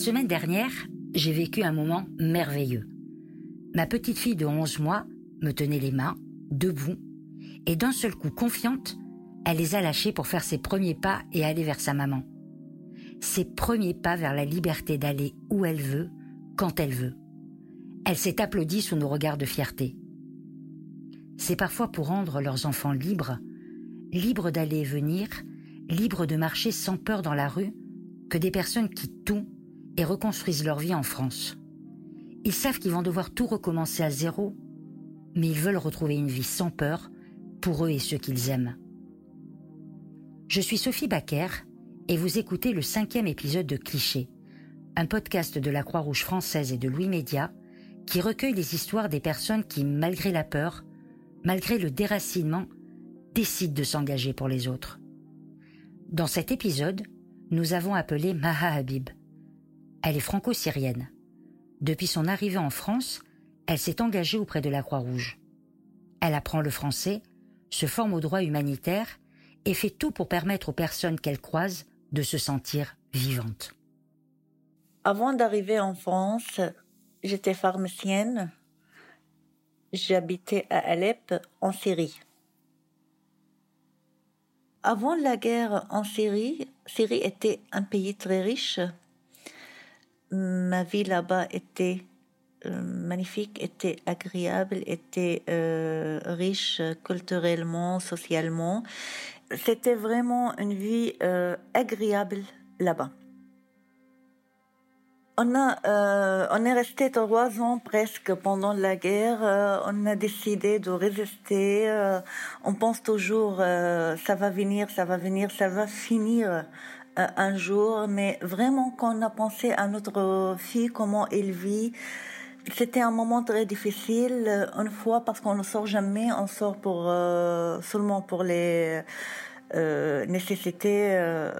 semaine dernière, j'ai vécu un moment merveilleux. Ma petite fille de 11 mois me tenait les mains, debout, et d'un seul coup confiante, elle les a lâchés pour faire ses premiers pas et aller vers sa maman. Ses premiers pas vers la liberté d'aller où elle veut, quand elle veut. Elle s'est applaudie sous nos regards de fierté. C'est parfois pour rendre leurs enfants libres, libres d'aller et venir, libres de marcher sans peur dans la rue, que des personnes quittent tout et reconstruisent leur vie en France. Ils savent qu'ils vont devoir tout recommencer à zéro, mais ils veulent retrouver une vie sans peur pour eux et ceux qu'ils aiment. Je suis Sophie Baquer et vous écoutez le cinquième épisode de Cliché, un podcast de la Croix-Rouge française et de Louis Média qui recueille les histoires des personnes qui, malgré la peur, malgré le déracinement, décident de s'engager pour les autres. Dans cet épisode, nous avons appelé Maha Habib. Elle est franco-syrienne. Depuis son arrivée en France, elle s'est engagée auprès de la Croix-Rouge. Elle apprend le français, se forme au droit humanitaire et fait tout pour permettre aux personnes qu'elle croise de se sentir vivantes. Avant d'arriver en France, j'étais pharmacienne. J'habitais à Alep, en Syrie. Avant la guerre en Syrie, Syrie était un pays très riche. Ma vie là-bas était euh, magnifique, était agréable, était euh, riche culturellement, socialement. C'était vraiment une vie euh, agréable là-bas. On, a, euh, on est resté trois ans presque pendant la guerre. Euh, on a décidé de résister. Euh, on pense toujours ça va venir, ça va venir, ça va finir un jour. Mais vraiment, quand on a pensé à notre fille, comment elle vit, c'était un moment très difficile. Une fois parce qu'on ne sort jamais, on sort pour seulement pour les euh, nécessité euh,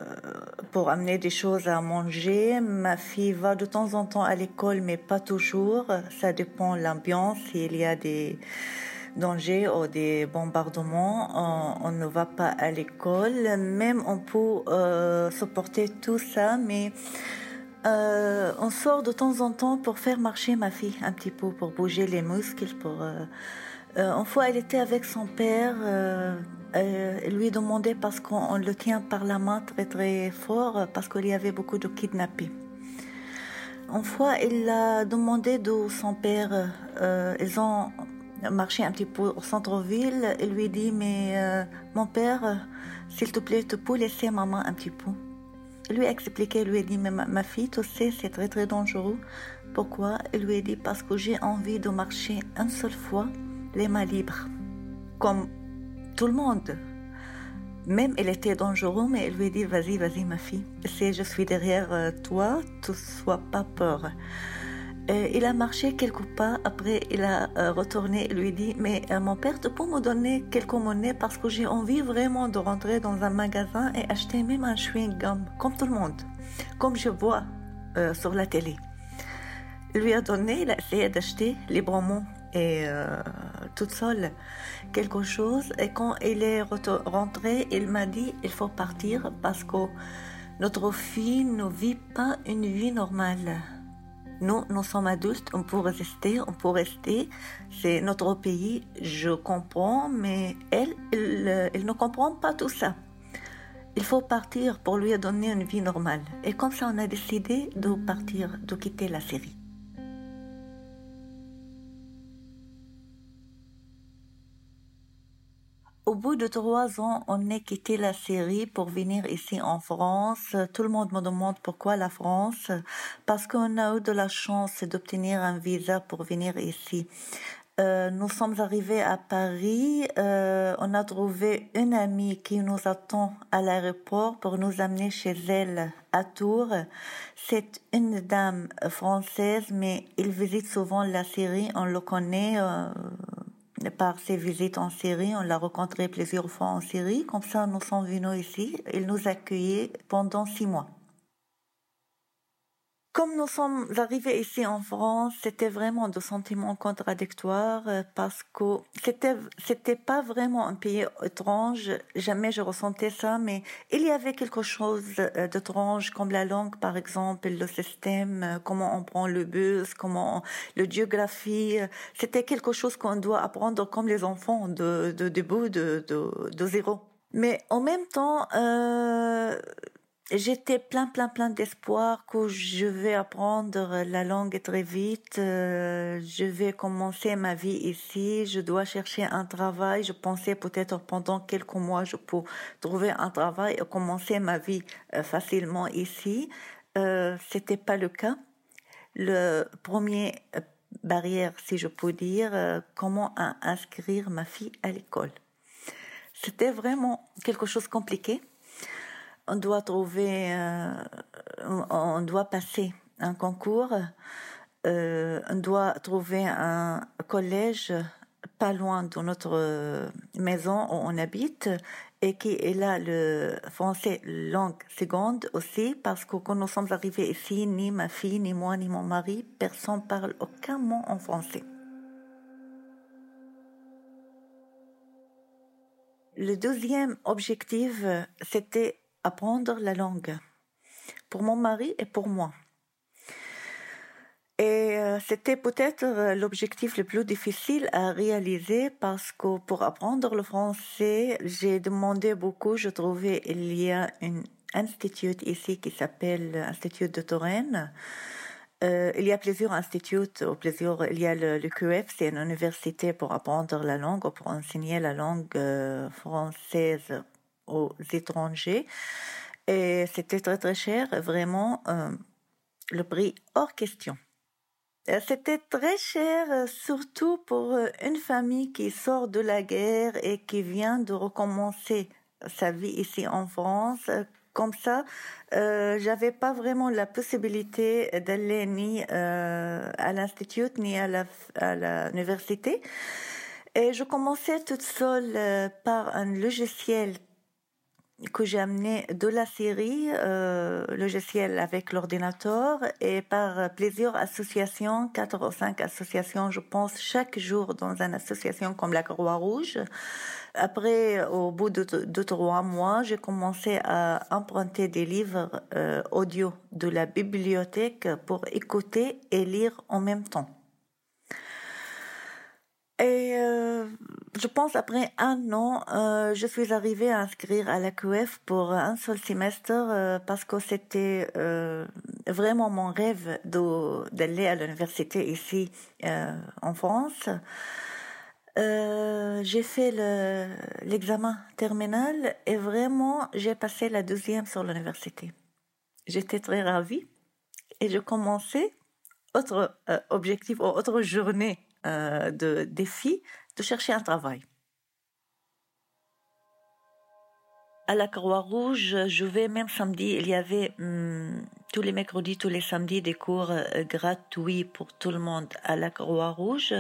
pour amener des choses à manger. Ma fille va de temps en temps à l'école, mais pas toujours. Ça dépend de l'ambiance. S'il y a des dangers ou des bombardements, on, ne va pas à l'école. Même on peut euh, supporter tout ça, mais euh, on sort de temps en temps pour faire marcher ma fille un petit peu, pour bouger les muscles. Pour, euh, une fois, elle était avec son père euh, lui demandait parce qu'on le tient par la main très très fort parce qu'il y avait beaucoup de kidnappés. Une fois, il a demandé de son père, ils ont marché un petit peu au centre-ville, il lui dit mais euh, mon père, s'il te plaît, tu peux laisser maman un petit peu. Il lui a expliqué, il lui a dit mais ma, fille, tu sais, c'est très très dangereux. Pourquoi? Il lui a dit parce que j'ai envie de marcher une seule fois les mains libres, comme tout le monde. Même elle était dangereuse, mais elle lui dit Vas-y, vas-y, ma fille. Si je suis derrière euh, toi, tu sois pas peur. Il a marché quelques pas. Après, il a euh, retourné. Il lui dit Mais euh, mon père, tu peux me donner quelques monnaies parce que j'ai envie vraiment de rentrer dans un magasin et acheter même un chewing-gum, comme tout le monde, comme je vois sur la télé. Il lui a donné, il a essayé d'acheter librement et euh, toute seule quelque chose. Et quand il est rentré, il m'a dit il faut partir parce que notre fille ne vit pas une vie normale. Nous, nous sommes adultes, on peut résister, on peut rester. C'est notre pays, je comprends, mais elle, elle, elle ne comprend pas tout ça. Il faut partir pour lui donner une vie normale. Et comme ça, on a décidé de partir, de quitter la Syrie. Au bout de trois ans, on a quitté la Syrie pour venir ici en France. Tout le monde me demande pourquoi la France. Parce qu'on a eu de la chance d'obtenir un visa pour venir ici. Euh, nous sommes arrivés à Paris. Euh, on a trouvé une amie qui nous attend à l'aéroport pour nous amener chez elle à Tours. C'est une dame française, mais il visite souvent la Syrie. On le connaît. Euh, par ses visites en Syrie. On l'a rencontré plusieurs fois en Syrie. Comme ça, nous sommes venus ici. Il nous accueillait pendant six mois. Comme nous sommes arrivés ici en France, c'était vraiment de sentiments contradictoires euh, parce que c'était c'était pas vraiment un pays étrange. Jamais je ressentais ça, mais il y avait quelque chose euh, d'étrange comme la langue, par exemple, le système, euh, comment on prend le bus, comment le géographie. C'était quelque chose qu'on doit apprendre comme les enfants de de début de, de zéro. Mais en même temps, j'étais plein, plein, plein d'espoir que je vais apprendre la langue très vite. Euh, je vais commencer ma vie ici. Je dois chercher un travail. Je pensais peut-être pendant quelques mois, je peux trouver un travail et commencer ma vie euh, facilement ici. Euh, C'était pas le cas. Le premier euh, barrière, si je peux dire, comment inscrire ma fille à l'école. C'était vraiment quelque chose de compliqué on doit trouver, on doit passer un concours, euh, on doit trouver un collège pas loin de notre maison où on habite et qui est là le français langue seconde aussi parce que quand nous sommes arrivés ici, ni ma fille, ni moi, ni mon mari, personne parle aucun mot en français. Le deuxième objectif, c'était apprendre la langue pour mon mari et pour moi. Et euh, c'était peut-être euh, l'objectif le plus difficile à réaliser parce que pour apprendre le français, j'ai demandé beaucoup. Je trouvais il y a un institut ici qui s'appelle l'Institut de Touraine. Euh, il y a plusieurs instituts, il y a le QF, c'est une université pour apprendre la langue, pour enseigner la langue française aux étrangers. Et c'était très très cher, vraiment euh, le prix hors question. C'était très cher, euh, surtout pour euh, une famille qui sort de la guerre et qui vient de recommencer sa vie ici en France. Comme ça, euh, j'avais pas vraiment la possibilité d'aller ni euh, à l'institut ni à la à l'université. Et je commençais toute seule par un logiciel que j'ai amené de la série euh, logiciel avec l'ordinateur et par plusieurs associations, quatre ou cinq associations, je pense, chaque jour dans une association comme la Croix-Rouge. Après, au bout de deux, trois mois, j'ai commencé à emprunter des livres euh, audio de la bibliothèque pour écouter et lire en même temps. Et euh, je pense après un an, euh, je suis arrivée à inscrire à la QF pour un seul semestre euh, parce que c'était euh, vraiment mon rêve d'aller à l'université ici euh, en France. Euh, j'ai fait l'examen terminal et vraiment j'ai passé la deuxième sur l'université. J'étais très ravie et je commençais autre objectif, autre journée euh, de défi de chercher un travail. À la Croix-Rouge, je vais même samedi, il y avait hum, tous les mercredis, tous les samedis des cours euh, gratuits pour tout le monde à la Croix-Rouge.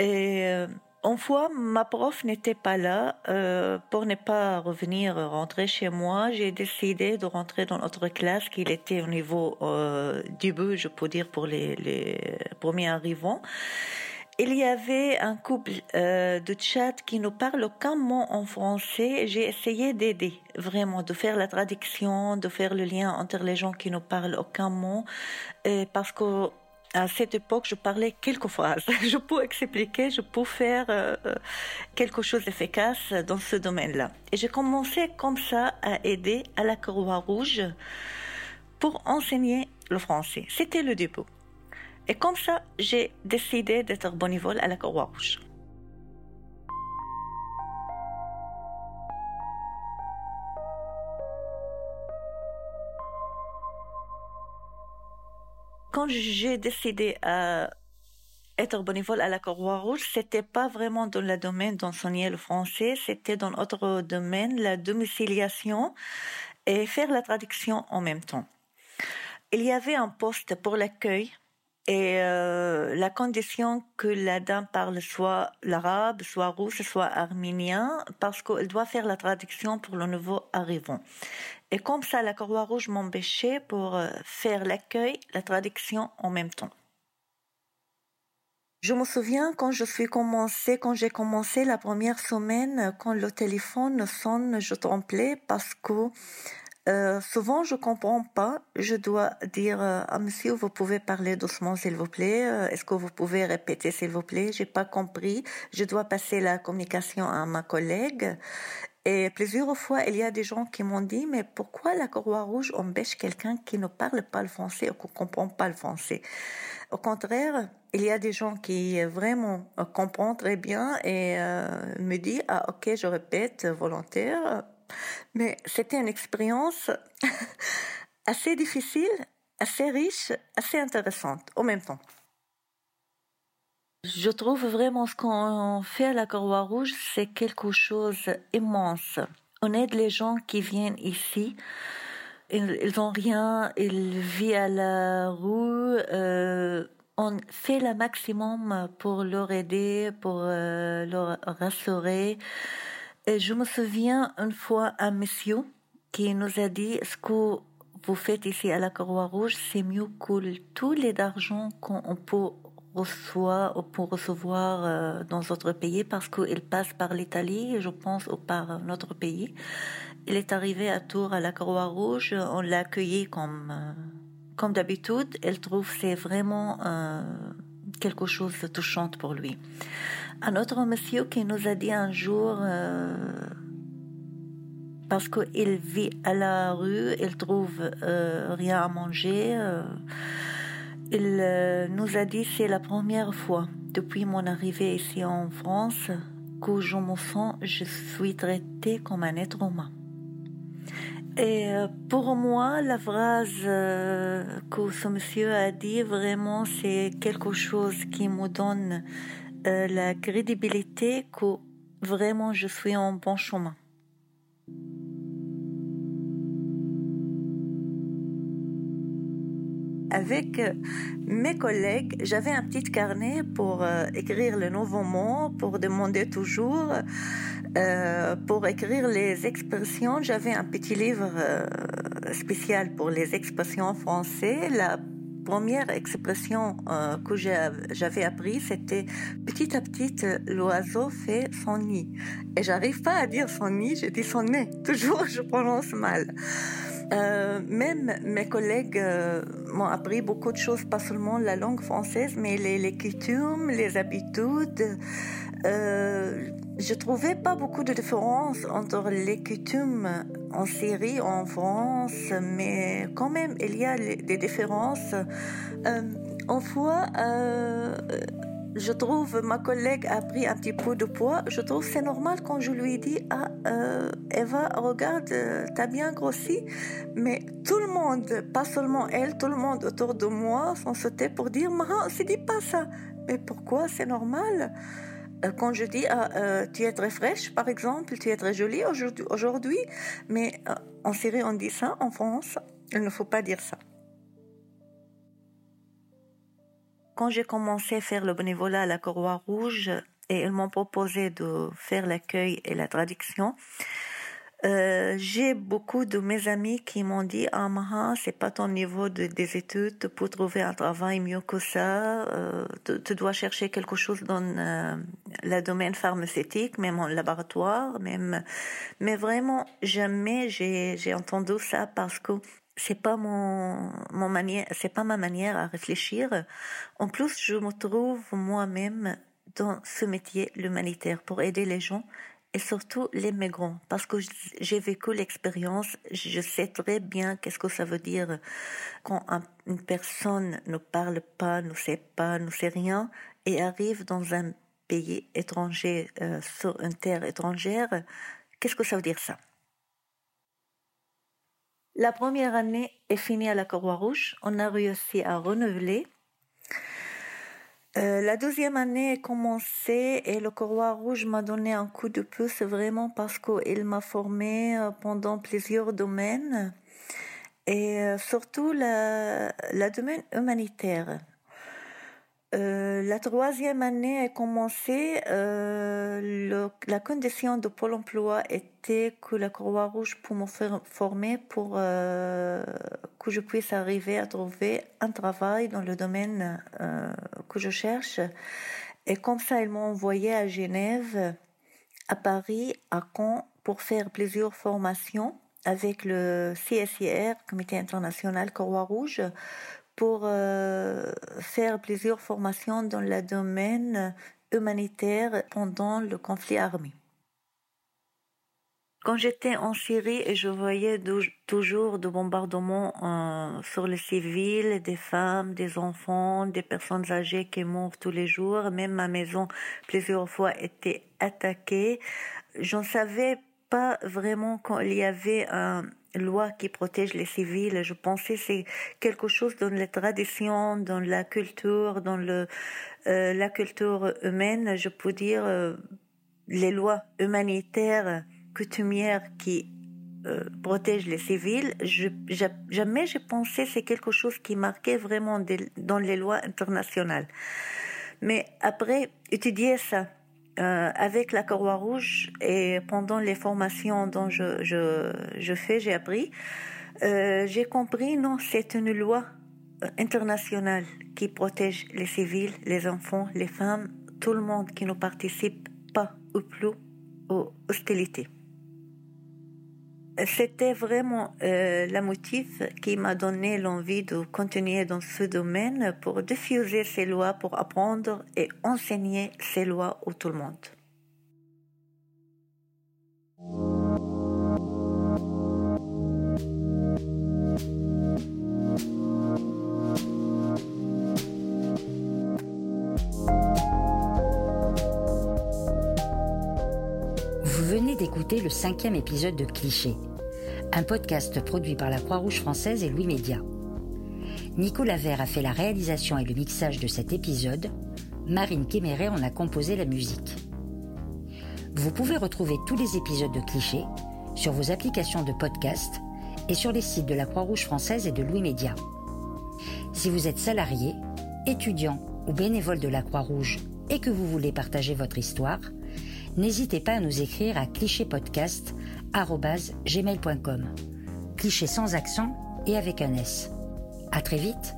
Et euh, une fois, ma prof n'était pas là. Euh, pour ne pas revenir rentrer chez moi, j'ai décidé de rentrer dans notre classe, qui était au niveau euh, début, je peux dire, pour les, les premiers arrivants. Il y avait un couple euh, de chat qui ne parle aucun mot en français. J'ai essayé d'aider, vraiment, de faire la traduction, de faire le lien entre les gens qui ne parlent aucun mot, parce que à cette époque, je parlais quelques phrases. Je peux expliquer, je peux faire euh, quelque chose d'efficace dans ce domaine-là. Et j'ai commencé comme ça à aider à la Croix-Rouge pour enseigner le français. C'était le début. Et comme ça, j'ai décidé d'être bénévole à la Croix-Rouge. Quand j'ai décidé à être bénévole à la Croix-Rouge, c'était pas vraiment dans le domaine d'enseigner le français, c'était dans autre domaine, la domiciliation et faire la traduction en même temps. Il y avait un poste pour l'accueil Et euh, la condition que la dame parle soit l'arabe, soit russe, soit arménien, parce qu'elle doit faire la traduction pour le nouveau arrivant. Et comme ça, la Croix-Rouge m'empêchait pour euh, faire l'accueil, la traduction en même temps. Je me souviens quand je suis commencé, quand j'ai commencé la première semaine, quand le téléphone sonne, je tremblais parce que euh, souvent, je comprends pas. Je dois dire euh, à monsieur, vous pouvez parler doucement, s'il vous plaît. Euh, est-ce que vous pouvez répéter, s'il vous plaît? J'ai pas compris. Je dois passer la communication à ma collègue. Et plusieurs fois, il y a des gens qui m'ont dit, mais pourquoi la Croix-Rouge empêche quelqu'un qui ne parle pas le français ou qui ne comprend pas le français? Au contraire, il y a des gens qui vraiment comprennent très bien et me disent, ah ok, je répète volontaire, mais c'était une expérience assez difficile, assez riche, assez intéressante en même temps. Je trouve vraiment ce qu'on fait à la Croix-Rouge, c'est quelque chose d'immense. On aide les gens qui viennent ici. Ils n'ont rien, ils vivent à la rue. Euh, on fait le maximum pour leur aider, pour euh, leur rassurer. Je me souviens une fois un monsieur qui nous a dit ce que vous faites ici à la Croix-Rouge, c'est mieux que tous les argent qu'on peut recevoir euh, dans notre pays parce qu'il passe par l'Italie, je pense, ou par notre pays. Il est arrivé à Tours à la Croix-Rouge, on l'a accueilli comme, euh, comme d'habitude. Elle trouve c'est vraiment euh, quelque chose de touchant pour lui. Un autre monsieur qui nous a dit un jour, euh, parce qu'il vit à la rue, il trouve euh, rien à manger, euh, il nous a dit c'est la première fois depuis mon arrivée ici en France que je me sens, je suis traité comme un être humain. Et pour moi, la phrase que ce monsieur a dit, vraiment, c'est quelque chose qui me donne la crédibilité que vraiment je suis en bon chemin. Avec euh, mes collègues, j'avais un petit carnet pour euh, écrire les nouveaux mots, pour demander toujours, pour écrire les expressions. J'avais un petit livre spécial pour les expressions françaises. La première expression euh, que j'avais appris, c'était petit à petit, l'oiseau fait son nid. Et j'arrive pas à dire son nid, je dis son nez. Toujours, je prononce mal. Euh, même mes collègues euh, m'ont appris beaucoup de choses, pas seulement la langue française, mais les, les coutumes, les habitudes. Euh, je trouvais pas beaucoup de différence entre les coutumes en Syrie, en France, mais quand même il y a des différences. Euh, en fois, euh, je trouve ma collègue a pris un petit peu de poids. Je trouve c'est normal quand je lui dis ah euh, Eva regarde t'as bien grossi, mais tout le monde, pas seulement elle, tout le monde autour de moi sont sautés pour dire Maran, c'est dit pas ça. Mais pourquoi? C'est normal? Euh, quand je dis ah, euh, tu es très fraîche, par exemple, tu es très jolie aujourd'hui, mais euh, en Syrie on dit ça, en France, il ne faut pas dire ça. Quand j'ai commencé à faire le bénévolat à la Croix-Rouge et ils m'ont proposé de faire l'accueil et la traduction, euh, j'ai beaucoup de mes amis qui m'ont dit ah Maha c'est pas ton niveau de, des études. Pour trouver un travail mieux que ça euh, tu, dois chercher quelque chose dans euh, le domaine pharmaceutique même en laboratoire même mais vraiment jamais j'ai j'ai entendu ça parce que c'est pas mon mon manière c'est pas ma manière à réfléchir. En plus je me trouve moi-même dans ce métier l'humanitaire pour aider les gens et surtout les migrants, parce que j'ai vécu l'expérience, je sais très bien qu'est-ce que ça veut dire quand une personne ne parle pas, ne sait pas, ne sait rien, et arrive dans un pays étranger, euh, sur une terre étrangère, qu'est-ce que ça veut dire ça? La première année est finie à la Croix-Rouge, on a réussi à renouveler euh, la deuxième année est commencée et le Croix Rouge m'a donné un coup de pouce vraiment parce qu'il m'a formé euh, pendant plusieurs domaines et euh, surtout la, la domaine humanitaire. Euh, la troisième année a commencé. Euh, la condition de Pôle emploi était que la Croix-Rouge pour me former pour euh, que je puisse arriver à trouver un travail dans le domaine que je cherche. Et comme ça, ils m'ont envoyé à Genève, à Paris, à Caen, pour faire plusieurs formations avec le CSIR, Comité international Croix-Rouge, pour euh, faire plusieurs formations dans le domaine humanitaire pendant le conflit armé. Quand j'étais en Syrie et je voyais toujours de bombardements euh, sur les civils, des femmes, des enfants, des personnes âgées qui mourent tous les jours, même ma maison plusieurs fois était attaquée, j'en savais pas vraiment qu'il y avait un, loi qui protège les civils. Je pensais c'est quelque chose dans les traditions, dans la culture, dans le euh, la culture humaine. Je peux dire euh, les lois humanitaires, coutumières qui euh, protègent les civils. Je, jamais j'ai pensé c'est quelque chose qui marquait vraiment dans les lois internationales. Mais après étudier ça euh, avec la Croix-Rouge et pendant les formations dont je fais, j'ai appris, euh, j'ai compris, non, c'est une loi euh, internationale qui protège les civils, les enfants, les femmes, tout le monde qui ne participe pas ou plus aux hostilités c'était vraiment euh, la motif qui m'a donné l'envie de continuer dans ce domaine pour diffuser ces lois, pour apprendre et enseigner ces lois à tout le monde. Le cinquième épisode de Cliché, un podcast produit par la Croix-Rouge française et Louis Média. Nicolas Vert a fait la réalisation et le mixage de cet épisode. Marine Kéméré en a composé la musique. Vous pouvez retrouver tous les épisodes de Cliché sur vos applications de podcast et sur les sites de la Croix-Rouge française et de Louis Média. Si vous êtes salarié, étudiant ou bénévole de la Croix-Rouge et que vous voulez partager votre histoire, n'hésitez pas à nous écrire à clichépodcast.gmail.com. Cliché sans accent et avec un S. À très vite